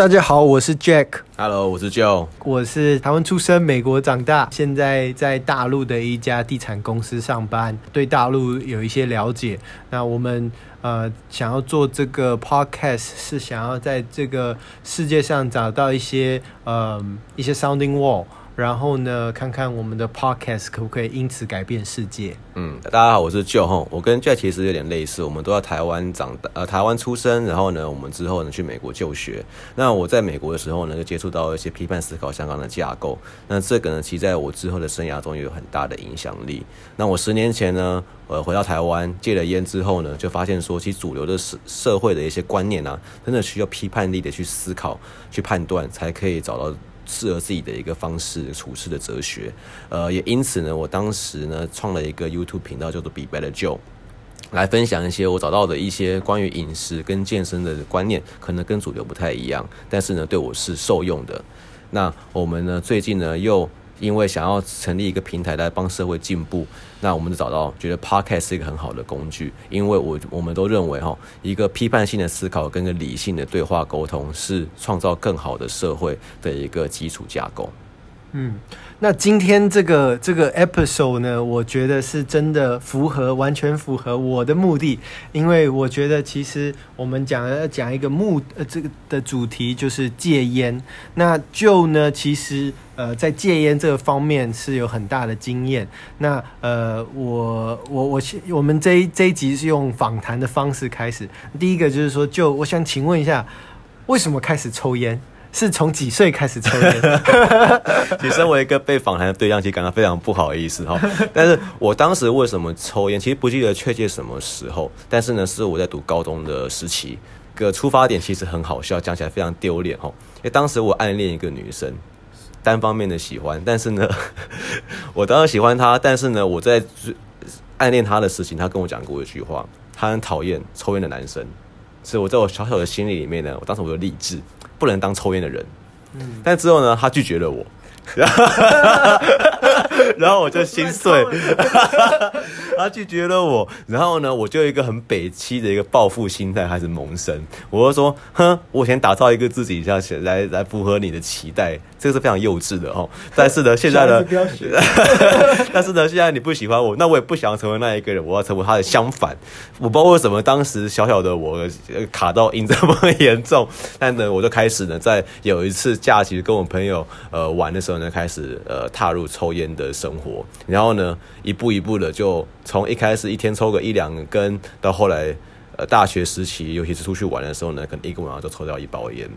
大家好，我是 Jack。Hello，我是 Joe。我是台湾出生，美国长大，现在在大陆的一家地产公司上班，对大陆有一些了解。那我们呃想要做这个 Podcast，是想要在这个世界上找到一些呃一些 sounding wall。然后呢，看看我们的 podcast 可不可以因此改变世界？嗯，大家好，我是 Joe 哈，我跟 Jack 其实有点类似，我们都在台湾长大，呃，台湾出生，然后呢，我们之后呢去美国就学。那我在美国的时候呢，就接触到一些批判思考相关的架构。那这个呢，其实在我之后的生涯中也有很大的影响力。那我十年前呢，呃，回到台湾戒了烟之后呢，就发现说，其实主流的社社会的一些观念啊，真的需要批判力的去思考、去判断，才可以找到。适合自己的一个方式处事的哲学，呃，也因此呢，我当时呢创了一个 YouTube 频道，叫做 Be Better Joe，来分享一些我找到的一些关于饮食跟健身的观念，可能跟主流不太一样，但是呢，对我是受用的。那我们呢，最近呢又。因为想要成立一个平台来帮社会进步，那我们就找到觉得 Podcast 是一个很好的工具，因为我我们都认为哈，一个批判性的思考跟个理性的对话沟通是创造更好的社会的一个基础架构。嗯，那今天这个这个 episode 呢，我觉得是真的符合，完全符合我的目的，因为我觉得其实我们讲要讲一个目呃这个的主题就是戒烟。那 Joe 呢，其实呃在戒烟这个方面是有很大的经验。那呃我我我我们这一这一集是用访谈的方式开始。第一个就是说，Joe，我想请问一下，为什么开始抽烟？是从几岁开始抽烟？其实身为一个被访谈的对象，其实感到非常不好意思哈。但是我当时为什么抽烟，其实不记得确切什么时候。但是呢，是我在读高中的时期。个出发点其实很好笑，讲起来非常丢脸哈。因为当时我暗恋一个女生，单方面的喜欢。但是呢，我当时喜欢她，但是呢，我在暗恋她的事情，她跟我讲过一句话，她很讨厌抽烟的男生。所以我在我小小的心里里面呢，我当时我就立志。不能当抽烟的人，嗯，但之后呢，他拒绝了我，然后我就心碎，他拒绝了我，然后呢，我就一个很北七的一个报复心态开始萌生，我就说，哼，我先打造一个自己，这样来来符合你的期待。这个是非常幼稚的哦，但是呢，现在呢，但是呢，现在你不喜欢我，那我也不想要成为那一个人，我要成为他的相反。我不知道为什么当时小小的我卡到音这么严重，但呢，我就开始呢，在有一次假期跟我朋友呃玩的时候呢，开始呃踏入抽烟的生活，然后呢，一步一步的就从一开始一天抽个一两根，到后来呃大学时期，尤其是出去玩的时候呢，可能一个晚上就抽掉一包烟。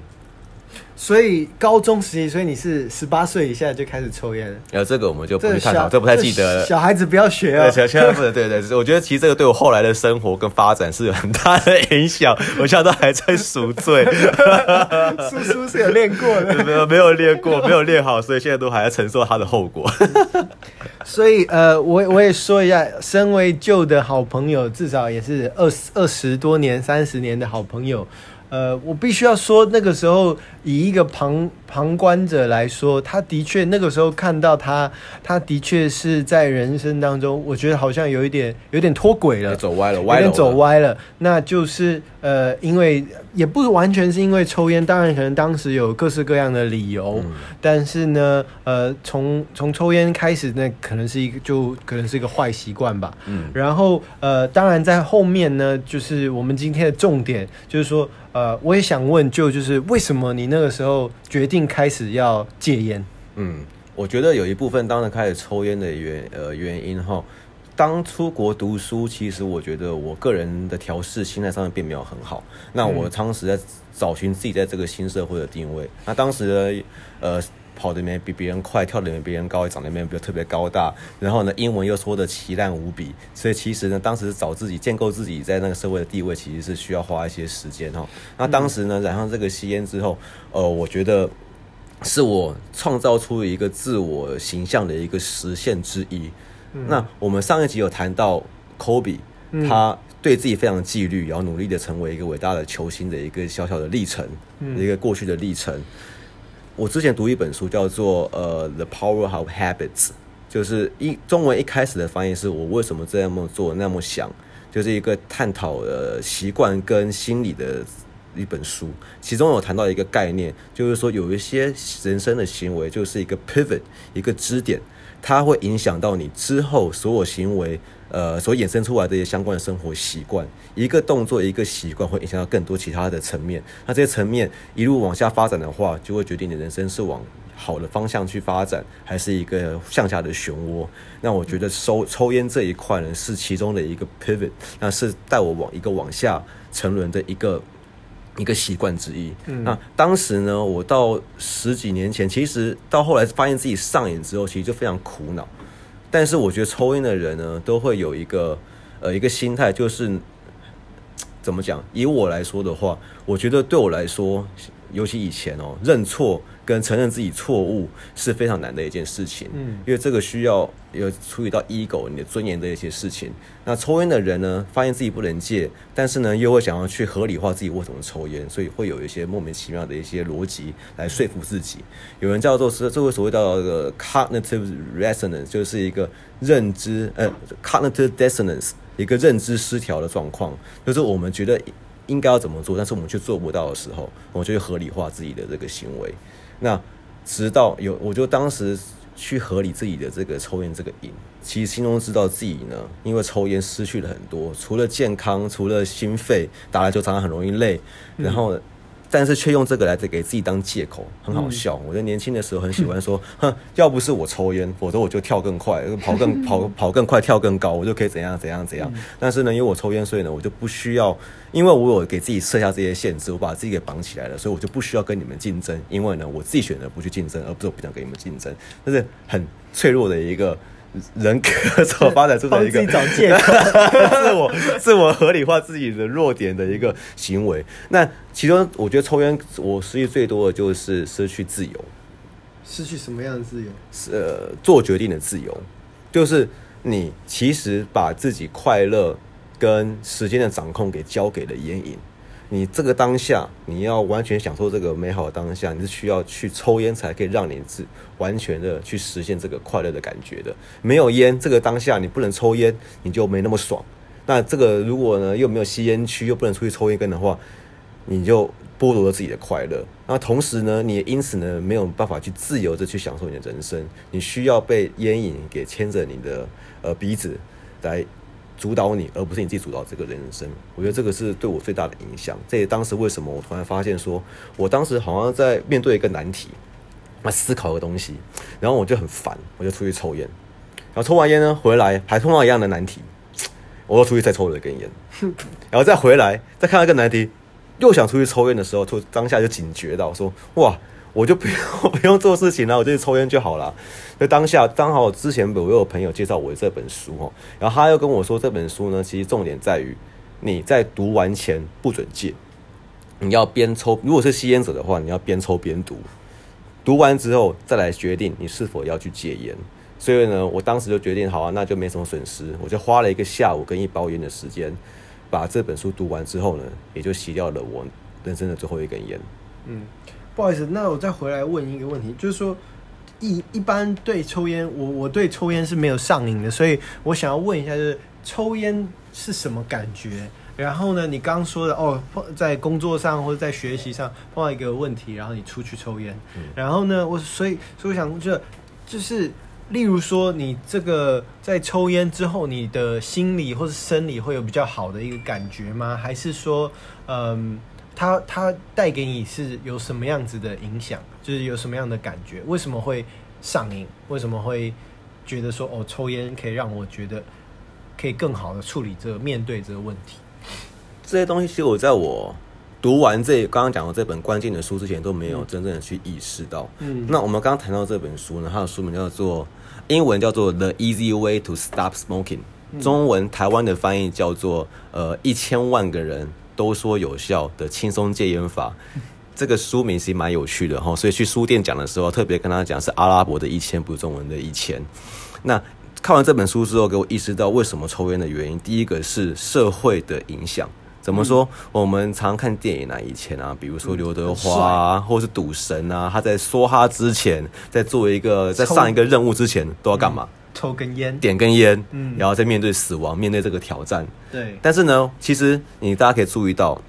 所以高中时期，所以你是十八岁以下就开始抽烟了。呃，这个我们就不去探讨，这，不太记得了。小孩子不要学啊，千万不能。对对，对，我觉得其实这个对我后来的生活跟发展是有很大的影响。我现在都还在赎罪。叔叔是有练过的，没有没有练过，没有练好，所以现在都还要承受他的后果。所以呃，我我也说一下，身为 Joe 的好朋友，至少也是二十二十多年、三十年的好朋友。呃，我必须要说，那个时候以一个旁旁观者来说，他的确那个时候看到他，他的确是在人生当中，我觉得好像有一点有点脱轨了，走歪了，歪了，有点走歪了。那就是呃，因为也不完全是因为抽烟，当然可能当时有各式各样的理由，嗯、但是呢，呃，从从抽烟开始，那可能是一个就可能是一个坏习惯吧。嗯，然后呃，当然在后面呢，就是我们今天的重点就是说。呃，我也想问，就就是为什么你那个时候决定开始要戒烟？嗯，我觉得有一部分当然开始抽烟的原呃原因哈。当出国读书，其实我觉得我个人的调试心态上面并没有很好。那我当时在找寻自己在这个新社会的定位。那当时呢，呃。跑的没比别人快，跳的没别人高，长得没比较特别高大，然后呢，英文又说的奇烂无比，所以其实呢，当时找自己建构自己在那个社会的地位，其实是需要花一些时间哈。那当时呢，染上这个吸烟之后，呃，我觉得是我创造出一个自我形象的一个实现之一。嗯、那我们上一集有谈到科比，他对自己非常纪律，然后努力的成为一个伟大的球星的一个小小的历程，嗯、一个过去的历程。我之前读一本书，叫做《呃 The Power of Habits》，就是一中文一开始的翻译是我为什么这么做那么想，就是一个探讨呃习惯跟心理的一本书，其中有谈到一个概念，就是说有一些人生的行为就是一个 pivot，一个支点，它会影响到你之后所有行为，呃，所衍生出来的一些相关的生活习惯。一个动作，一个习惯会影响到更多其他的层面。那这些层面一路往下发展的话，就会决定你人生是往好的方向去发展，还是一个向下的漩涡。那我觉得抽抽烟这一块呢，是其中的一个 pivot，那是带我往一个往下沉沦的一个一个习惯之一。嗯、那当时呢，我到十几年前，其实到后来发现自己上瘾之后，其实就非常苦恼。但是我觉得抽烟的人呢，都会有一个呃一个心态，就是。怎么讲？以我来说的话，我觉得对我来说，尤其以前哦，认错跟承认自己错误是非常难的一件事情。嗯，因为这个需要有处理到 ego 你的尊严的一些事情。那抽烟的人呢，发现自己不能戒，但是呢，又会想要去合理化自己为什么抽烟，所以会有一些莫名其妙的一些逻辑来说服自己。有人叫做是这个所谓叫做 cognitive resonance，就是一个认知呃 cognitive dissonance。一个认知失调的状况，就是我们觉得应该要怎么做，但是我们却做不到的时候，我们就会合理化自己的这个行为。那直到有，我就当时去合理自己的这个抽烟这个瘾，其实心中知道自己呢，因为抽烟失去了很多，除了健康，除了心肺，打篮球常常很容易累，然后。嗯但是却用这个来给自己当借口，很好笑。我在年轻的时候很喜欢说，哼，要不是我抽烟，否则我就跳更快，跑更跑跑更快，跳更高，我就可以怎样怎样怎样。但是呢，因为我抽烟，所以呢，我就不需要，因为我有给自己设下这些限制，我把自己给绑起来了，所以我就不需要跟你们竞争。因为呢，我自己选择不去竞争，而不是我不想跟你们竞争，这是很脆弱的一个。人格所发展出的一个，自我自我合理化自己的弱点的一个行为。那其中，我觉得抽烟我失去最多的就是失去自由。失去什么样的自由？是呃，做决定的自由，就是你其实把自己快乐跟时间的掌控给交给了烟瘾。你这个当下，你要完全享受这个美好的当下，你是需要去抽烟才可以让你自完全的去实现这个快乐的感觉的。没有烟，这个当下你不能抽烟，你就没那么爽。那这个如果呢又没有吸烟区，又不能出去抽烟根的话，你就剥夺了自己的快乐。那同时呢，你也因此呢没有办法去自由的去享受你的人生，你需要被烟瘾给牵着你的呃鼻子来。主导你，而不是你自己主导这个人生。我觉得这个是对我最大的影响。这也当时为什么我突然发现说，我当时好像在面对一个难题，来思考一个东西，然后我就很烦，我就出去抽烟，然后抽完烟呢，回来还碰到一样的难题，我又出去再抽了一根烟，然后再回来再看到一个难题，又想出去抽烟的时候，突当下就警觉到说，哇！我就不用不用做事情了，我就去抽烟就好了。那当下刚好之前我有朋友介绍我这本书哦，然后他又跟我说这本书呢，其实重点在于你在读完前不准戒，你要边抽，如果是吸烟者的话，你要边抽边读，读完之后再来决定你是否要去戒烟。所以呢，我当时就决定好啊，那就没什么损失，我就花了一个下午跟一包烟的时间，把这本书读完之后呢，也就洗掉了我人生的最后一根烟。嗯。不好意思，那我再回来问一个问题，就是说，一一般对抽烟，我我对抽烟是没有上瘾的，所以我想要问一下，就是抽烟是什么感觉？然后呢，你刚刚说的哦，在工作上或者在学习上碰到一个问题，然后你出去抽烟，嗯、然后呢，我所以所以我想就就是，例如说，你这个在抽烟之后，你的心理或是生理会有比较好的一个感觉吗？还是说，嗯？它它带给你是有什么样子的影响？就是有什么样的感觉？为什么会上瘾？为什么会觉得说哦，抽烟可以让我觉得可以更好的处理这个面对这个问题？这些东西其实我在我读完这刚刚讲的这本关键的书之前都没有真正的去意识到。嗯，那我们刚刚谈到这本书呢，它的书名叫做英文叫做《The Easy Way to Stop Smoking》，中文台湾的翻译叫做呃一千万个人。都说有效的轻松戒烟法，这个书名其实蛮有趣的哈，所以去书店讲的时候，特别跟他讲是阿拉伯的一千，不是中文的一千。那看完这本书之后，给我意识到为什么抽烟的原因。第一个是社会的影响，怎么说？嗯、我们常看电影啊，以前啊，比如说刘德华啊，或是赌神啊，他在梭哈之前，在做一个，在上一个任务之前，都要干嘛？嗯抽根烟，点根烟，嗯，然后再面对死亡，面对这个挑战。对，但是呢，其实你大家可以注意到，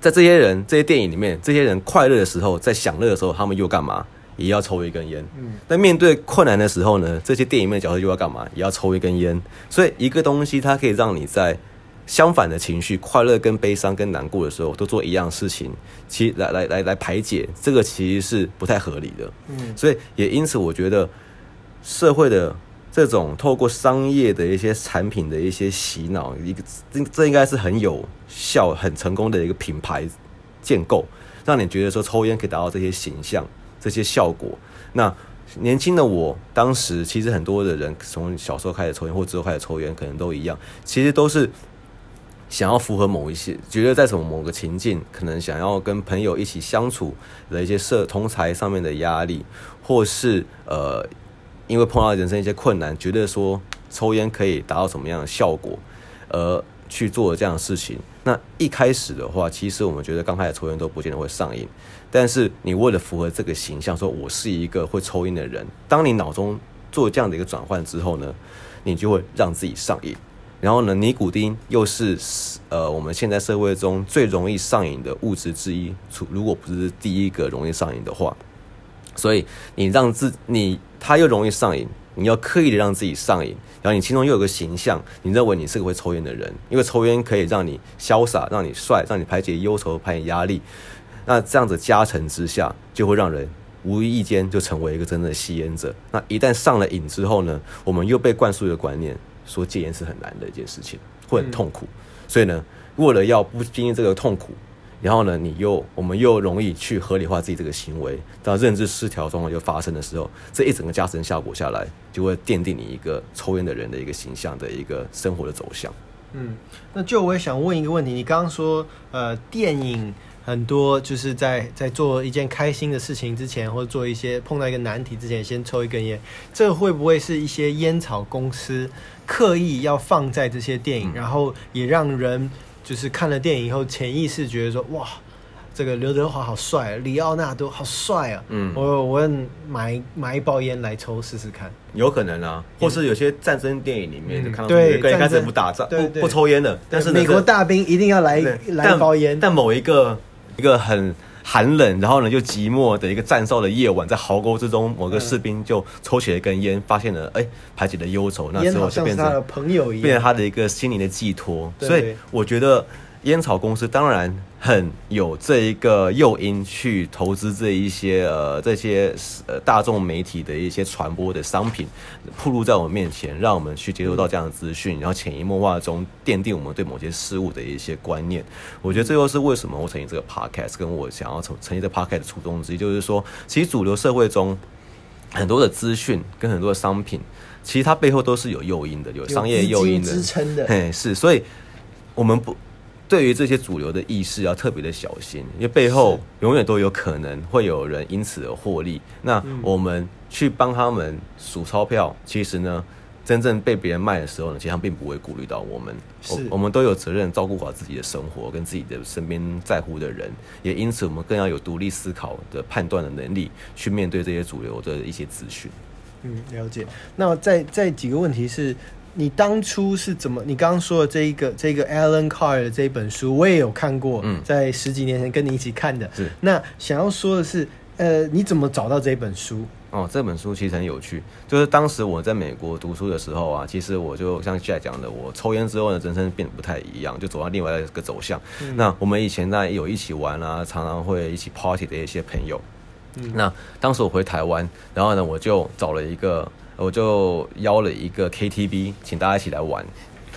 在这些人这些电影里面，这些人快乐的时候，在享乐的时候，他们又干嘛？也要抽一根烟。嗯，但面对困难的时候呢，这些电影里面的角色又要干嘛？也要抽一根烟。所以一个东西，它可以让你在相反的情绪，快乐跟悲伤跟难过的时候，都做一样事情，其实来来来来排解，这个其实是不太合理的。嗯，所以也因此，我觉得社会的这种透过商业的一些产品的一些洗脑，一个这这应该是很有效、很成功的一个品牌建构，让你觉得说抽烟可以达到这些形象。这些效果，那年轻的我，当时其实很多的人从小时候开始抽烟，或之后开始抽烟，可能都一样，其实都是想要符合某一些，觉得在什么某个情境，可能想要跟朋友一起相处的一些社同侪上面的压力，或是呃，因为碰到人生一些困难，觉得说抽烟可以达到什么样的效果，而去做这样的事情。那一开始的话，其实我们觉得刚开始抽烟都不见得会上瘾。但是你为了符合这个形象，说我是一个会抽烟的人，当你脑中做这样的一个转换之后呢，你就会让自己上瘾。然后呢，尼古丁又是呃我们现在社会中最容易上瘾的物质之一，除如果不是第一个容易上瘾的话，所以你让自你他又容易上瘾，你要刻意的让自己上瘾，然后你心中又有个形象，你认为你是个会抽烟的人，因为抽烟可以让你潇洒，让你帅，让你排解忧愁，排解压力。那这样子加成之下，就会让人无意间就成为一个真正的吸烟者。那一旦上了瘾之后呢，我们又被灌输一个观念，说戒烟是很难的一件事情，会很痛苦。所以呢，为了要不经历这个痛苦，然后呢，你又我们又容易去合理化自己这个行为，当认知失调状况就发生的时候，这一整个加成效果下来，就会奠定你一个抽烟的人的一个形象的一个生活的走向。嗯，那就我也想问一个问题，你刚刚说呃电影。很多就是在在做一件开心的事情之前，或者做一些碰到一个难题之前，先抽一根烟。这会不会是一些烟草公司刻意要放在这些电影，然后也让人就是看了电影以后，潜意识觉得说，哇，这个刘德华好帅，李奥纳多好帅啊！嗯，我我要买买一包烟来抽试试看。有可能啊，或是有些战争电影里面就看到对，刚开始不打仗，不不抽烟的，但是美国大兵一定要来来一包烟，但某一个。一个很寒冷，然后呢又寂寞的一个战哨的夜晚，在壕沟之中，某个士兵就抽起了一根烟，发现了哎，排解了忧愁，那时候就变成朋友，变成他的一个心灵的寄托。所以我觉得。烟草公司当然很有这一个诱因去投资这一些呃这些呃大众媒体的一些传播的商品，铺露在我们面前，让我们去接收到这样的资讯，然后潜移默化中奠定我们对某些事物的一些观念。我觉得这又是为什么我成立这个 podcast，跟我想要成成立这个 podcast 的初衷之一，就是说，其实主流社会中很多的资讯跟很多的商品，其实它背后都是有诱因的，有商业诱因的支撑的。嘿，是，所以我们不。对于这些主流的意识要特别的小心，因为背后永远都有可能会有人因此而获利。那我们去帮他们数钞票，其实呢，真正被别人卖的时候呢，其实他们并不会顾虑到我们。我我们都有责任照顾好自己的生活跟自己的身边在乎的人，也因此我们更要有独立思考的判断的能力，去面对这些主流的一些资讯。嗯，了解。那在在几个问题是。你当初是怎么？你刚刚说的这一个这个 Allen Carr 的这一本书，我也有看过，嗯，在十几年前跟你一起看的。是。那想要说的是，呃，你怎么找到这本书？哦，这本书其实很有趣。就是当时我在美国读书的时候啊，其实我就像 Jack 讲的，我抽烟之后呢，人生变得不太一样，就走到另外一个走向。嗯。那我们以前呢有一起玩啊，常常会一起 party 的一些朋友。嗯。那当时我回台湾，然后呢，我就找了一个。我就邀了一个 KTV，请大家一起来玩。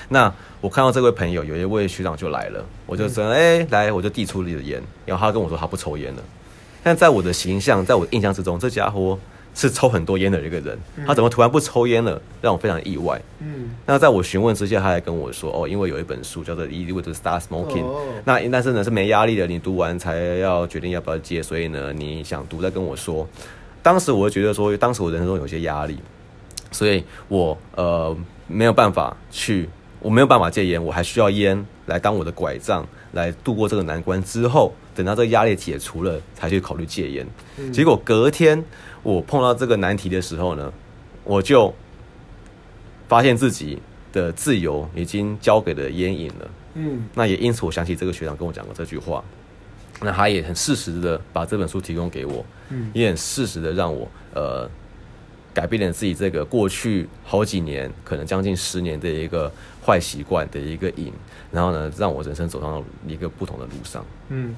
那我看到这位朋友，有一位学长就来了，我就说：“哎、欸，来！”我就递出你的烟，然后他跟我说他不抽烟了。但在我的形象，在我的印象之中，这家伙是抽很多烟的一个人。他怎么突然不抽烟了？让我非常意外。嗯。那在我询问之下，他还跟我说：“哦，因为有一本书叫做《Easy to Start Smoking》。那但是呢是没压力的，你读完才要决定要不要戒。所以呢，你想读再跟我说。当时我就觉得说，当时我人生中有些压力。所以我呃没有办法去，我没有办法戒烟，我还需要烟来当我的拐杖，来度过这个难关。之后等到这个压力解除了，才去考虑戒烟。嗯。结果隔天我碰到这个难题的时候呢，我就发现自己的自由已经交给了烟瘾了。嗯，那也因此我想起这个学长跟我讲过这句话。那他也很适时的把这本书提供给我，嗯，也很适时的让我呃改变了自己这个过去好几年，可能将近十年的一个坏习惯的一个瘾，然后呢，让我人生走上了一个不同的路上。嗯，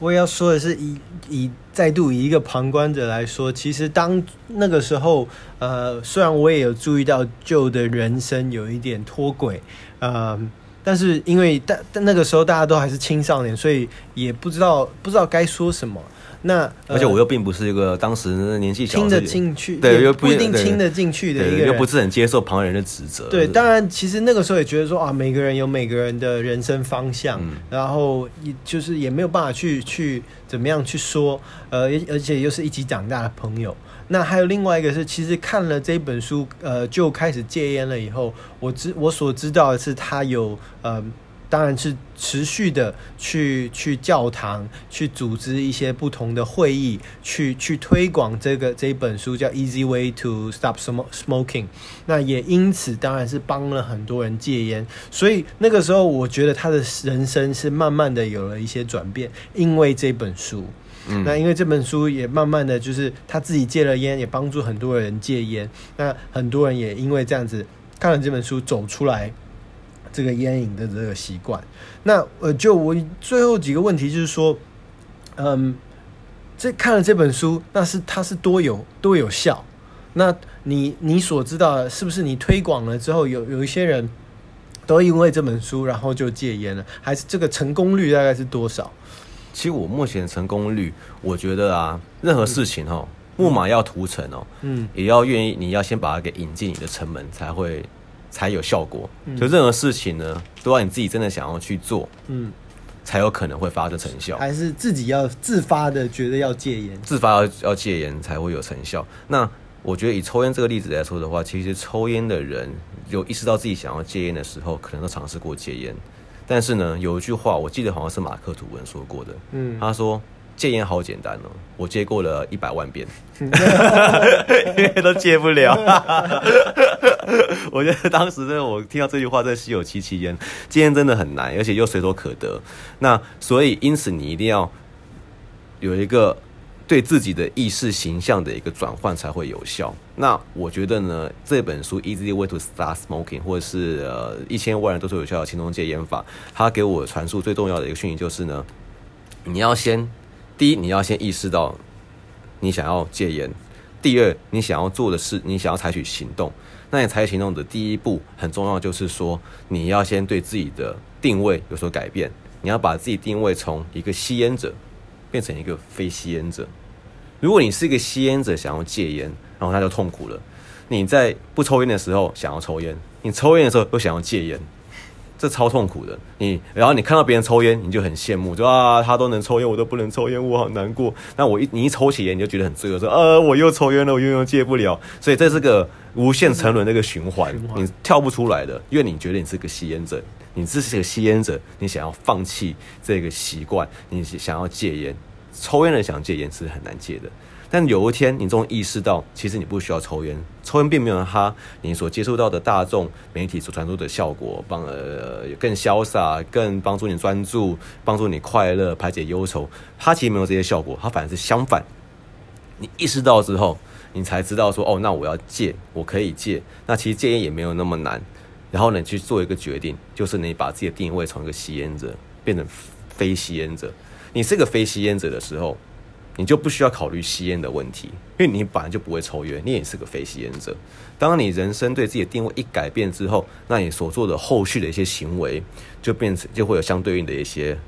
我也要说的是以，以再度以一个旁观者来说，其实当那个时候，呃，虽然我也有注意到旧的人生有一点脱轨，呃。但是因为但但那个时候大家都还是青少年，所以也不知道不知道该说什么。那、呃、而且我又并不是一个当时年纪小听得进去，对，又不一定听得进去的一个人，又不是很接受旁人的指责。对，当然其实那个时候也觉得说啊，每个人有每个人的人生方向，嗯、然后也就是也没有办法去去怎么样去说，呃，而且又是一起长大的朋友。那还有另外一个是，其实看了这本书，呃，就开始戒烟了。以后，我知我所知道的是，他有呃，当然是持续的去去教堂，去组织一些不同的会议，去去推广这个这一本书叫《Easy Way to Stop Smoking》。那也因此，当然是帮了很多人戒烟。所以那个时候，我觉得他的人生是慢慢的有了一些转变，因为这本书。嗯、那因为这本书也慢慢的就是他自己戒了烟，也帮助很多人戒烟。那很多人也因为这样子看了这本书，走出来这个烟瘾的这个习惯。那呃，就我最后几个问题就是说，嗯，这看了这本书，那是它是多有多有效？那你你所知道的，是不是你推广了之后，有有一些人都因为这本书，然后就戒烟了？还是这个成功率大概是多少？其实我目前成功率，我觉得啊，任何事情哦，木马要屠城哦，嗯，也要愿意，你要先把它给引进你的城门，才会才有效果。就任何事情呢，都要你自己真的想要去做，嗯，才有可能会发生成效。还是自己要自发的觉得要戒烟，自发要要戒烟才会有成效。那我觉得以抽烟这个例子来说的话，其实抽烟的人有意识到自己想要戒烟的时候，可能都尝试过戒烟。但是呢，有一句话我记得好像是马克吐温说过的，嗯，他说戒烟好简单哦，我戒过了一百万遍，因为都戒不了。我觉得当时真的，我听到这句话，在稀有期期间，戒烟真的很难，而且又随手可得。那所以因此你一定要有一个。对自己的意识形象的一个转换才会有效。那我觉得呢，这本书《Easy Way to Start Smoking》或者是呃一千万人都是有效的轻松戒烟法，它给我传输最重要的一个讯息就是呢，你要先第一，你要先意识到你想要戒烟；第二，你想要做的事，你想要采取行动。那你采取行动的第一步很重要，就是说你要先对自己的定位有所改变，你要把自己定位从一个吸烟者变成一个非吸烟者。如果你是一个吸烟者，想要戒烟，然后他就痛苦了。你在不抽烟的时候想要抽烟，你抽烟的时候又想要戒烟，这超痛苦的。你然后你看到别人抽烟，你就很羡慕，说啊，他都能抽烟，我都不能抽烟，我好难过。那我一你一抽起烟，你就觉得很罪恶，说啊，我又抽烟了，我又又戒不了。所以这是个无限沉沦的一个循环，你跳不出来的，因为你觉得你是个吸烟者，你这是个吸烟者，你想要放弃这个习惯，你想要戒烟。抽烟人想戒烟是很难戒的，但有一天你终于意识到，其实你不需要抽烟，抽烟并没有它你所接触到的大众媒体所传出的效果，帮呃更潇洒，更帮助你专注，帮助你快乐，排解忧愁，它其实没有这些效果，它反而是相反。你意识到之后，你才知道说，哦，那我要戒，我可以戒，那其实戒烟也没有那么难。然后呢，你去做一个决定，就是你把自己的定位从一个吸烟者变成非吸烟者。你是个非吸烟者的时候，你就不需要考虑吸烟的问题，因为你本来就不会抽烟，你也是个非吸烟者。当你人生对自己的定位一改变之后，那你所做的后续的一些行为就变成就会有相对应的一些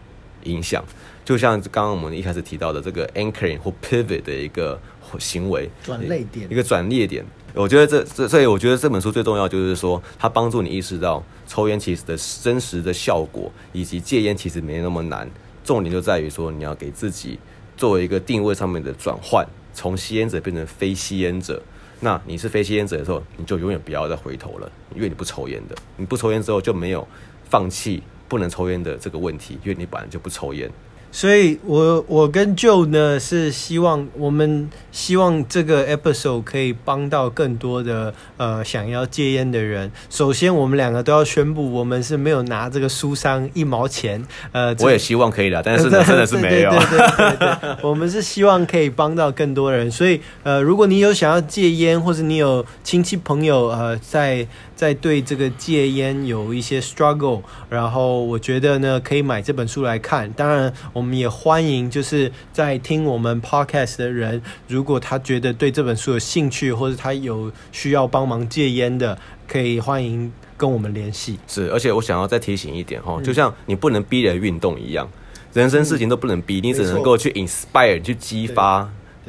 影响。就像刚刚我们一开始提到的这个 anchoring 或 pivot 的一个行为，转捩点，一个转捩点。我觉得这这，所以我觉得这本书最重要就是说，它帮助你意识到抽烟其实的真实的效果，以及戒烟其实没那么难。重点就在于说，你要给自己作为一个定位上面的转换，从吸烟者变成非吸烟者。那你是非吸烟者的时候，你就永远不要再回头了，因为你不抽烟的。你不抽烟之后就没有放弃不能抽烟的这个问题，因为你本来就不抽烟。所以我我跟 Joe 呢是希望我们希望这个 episode 可以帮到更多的呃想要戒烟的人。首先，我们两个都要宣布，我们是没有拿这个书商一毛钱。呃，我也希望可以的，但是呢 真的是没有。对对对对对对，我们是希望可以帮到更多人。所以呃，如果你有想要戒烟，或者你有亲戚朋友呃在。在对这个戒烟有一些 struggle，然后我觉得呢，可以买这本书来看。当然，我们也欢迎就是在听我们 podcast 的人，如果他觉得对这本书有兴趣，或者他有需要帮忙戒烟的，可以欢迎跟我们联系。是，而且我想要再提醒一点哈，就像你不能逼人运动一样，人生事情都不能逼，你只能够去 inspire 去激发。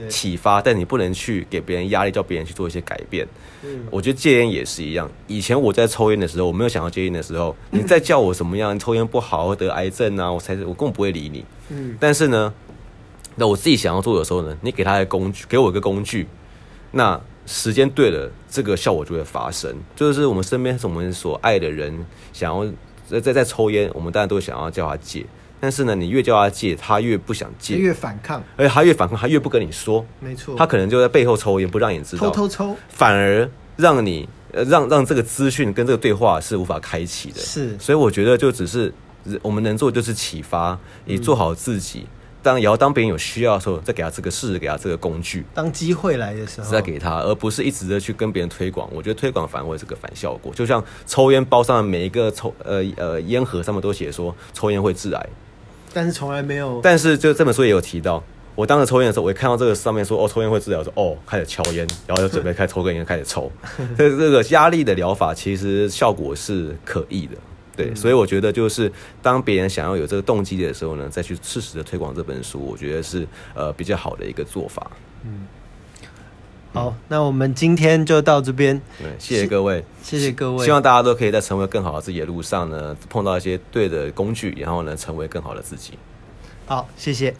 启发，但你不能去给别人压力，叫别人去做一些改变。嗯，我觉得戒烟也是一样。以前我在抽烟的时候，我没有想要戒烟的时候，你再叫我什么样，抽烟不好，会得癌症啊，我才我根本不会理你。嗯，但是呢，那我自己想要做的时候呢，你给他一个工具，给我一个工具，那时间对了，这个效果就会发生。就是我们身边是我们所爱的人，想要在在在抽烟，我们当然都想要叫他戒。但是呢，你越叫他戒，他越不想戒，越反抗，而且他越反抗，他越不跟你说。没错，他可能就在背后抽烟，不让你知道，偷偷抽，反而让你呃让让这个资讯跟这个对话是无法开启的。是，所以我觉得就只是我们能做就是启发，你做好自己。嗯、当也要当别人有需要的时候，再给他这个试试，给他这个工具。当机会来的时候，再给他，而不是一直的去跟别人推广。我觉得推广反而会是个反效果。就像抽烟包上的每一个抽呃呃烟盒上面都写说抽烟会致癌。但是从来没有。但是就这本书也有提到，我当时抽烟的时候，我一看到这个上面说哦，抽烟会治疗，说哦，开始敲烟，然后就准备开始抽根烟，开始抽。所 以这个压力的疗法其实效果是可逆的，对。嗯、所以我觉得就是当别人想要有这个动机的时候呢，再去适时的推广这本书，我觉得是呃比较好的一个做法。嗯。好，那我们今天就到这边。对，谢谢各位，谢谢各位。希望大家都可以在成为更好的自己的路上呢，碰到一些对的工具，然后呢，成为更好的自己。好，谢谢。